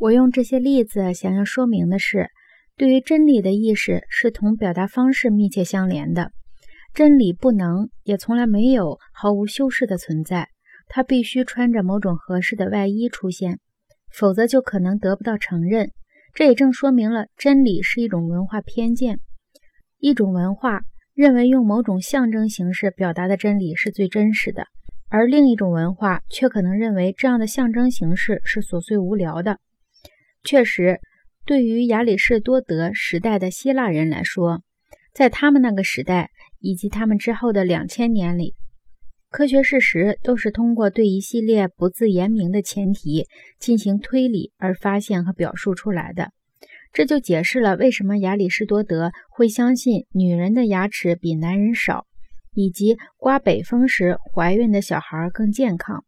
我用这些例子想要说明的是，对于真理的意识是同表达方式密切相连的。真理不能，也从来没有毫无修饰的存在，它必须穿着某种合适的外衣出现，否则就可能得不到承认。这也正说明了真理是一种文化偏见。一种文化认为用某种象征形式表达的真理是最真实的，而另一种文化却可能认为这样的象征形式是琐碎无聊的。确实，对于亚里士多德时代的希腊人来说，在他们那个时代以及他们之后的两千年里，科学事实都是通过对一系列不自言明的前提进行推理而发现和表述出来的。这就解释了为什么亚里士多德会相信女人的牙齿比男人少，以及刮北风时怀孕的小孩更健康。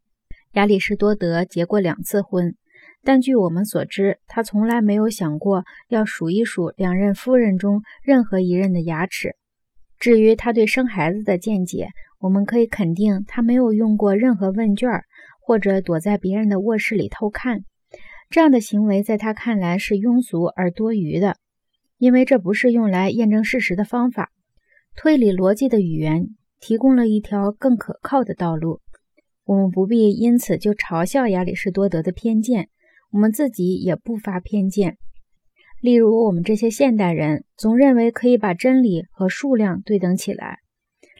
亚里士多德结过两次婚。但据我们所知，他从来没有想过要数一数两任夫人中任何一任的牙齿。至于他对生孩子的见解，我们可以肯定，他没有用过任何问卷，或者躲在别人的卧室里偷看。这样的行为在他看来是庸俗而多余的，因为这不是用来验证事实的方法。推理逻辑的语言提供了一条更可靠的道路。我们不必因此就嘲笑亚里士多德的偏见。我们自己也不乏偏见，例如我们这些现代人总认为可以把真理和数量对等起来，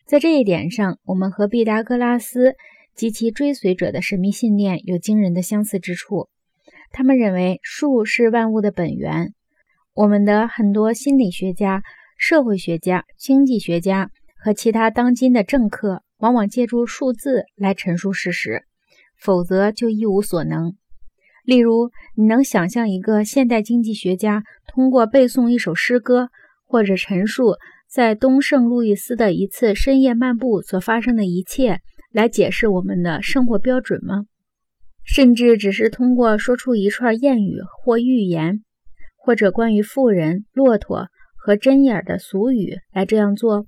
在这一点上，我们和毕达哥拉斯及其追随者的神秘信念有惊人的相似之处。他们认为数是万物的本源。我们的很多心理学家、社会学家、经济学家和其他当今的政客往往借助数字来陈述事实，否则就一无所能。例如，你能想象一个现代经济学家通过背诵一首诗歌，或者陈述在东圣路易斯的一次深夜漫步所发生的一切，来解释我们的生活标准吗？甚至只是通过说出一串谚语或寓言，或者关于富人、骆驼和针眼的俗语来这样做？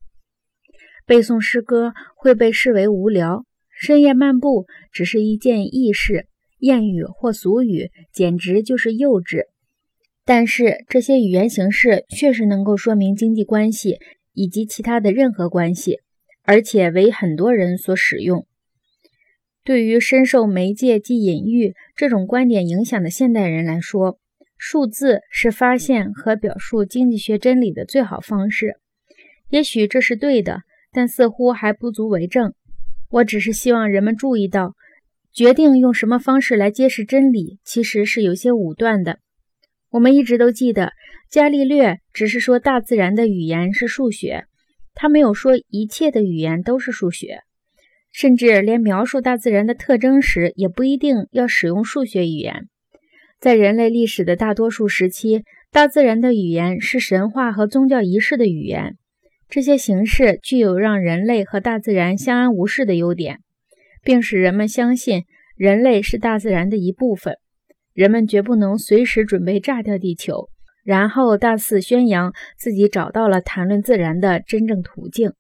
背诵诗歌会被视为无聊，深夜漫步只是一件易事。谚语或俗语简直就是幼稚，但是这些语言形式确实能够说明经济关系以及其他的任何关系，而且为很多人所使用。对于深受媒介及隐喻这种观点影响的现代人来说，数字是发现和表述经济学真理的最好方式。也许这是对的，但似乎还不足为证。我只是希望人们注意到。决定用什么方式来揭示真理，其实是有些武断的。我们一直都记得，伽利略只是说大自然的语言是数学，他没有说一切的语言都是数学，甚至连描述大自然的特征时也不一定要使用数学语言。在人类历史的大多数时期，大自然的语言是神话和宗教仪式的语言，这些形式具有让人类和大自然相安无事的优点。并使人们相信人类是大自然的一部分，人们绝不能随时准备炸掉地球，然后大肆宣扬自己找到了谈论自然的真正途径。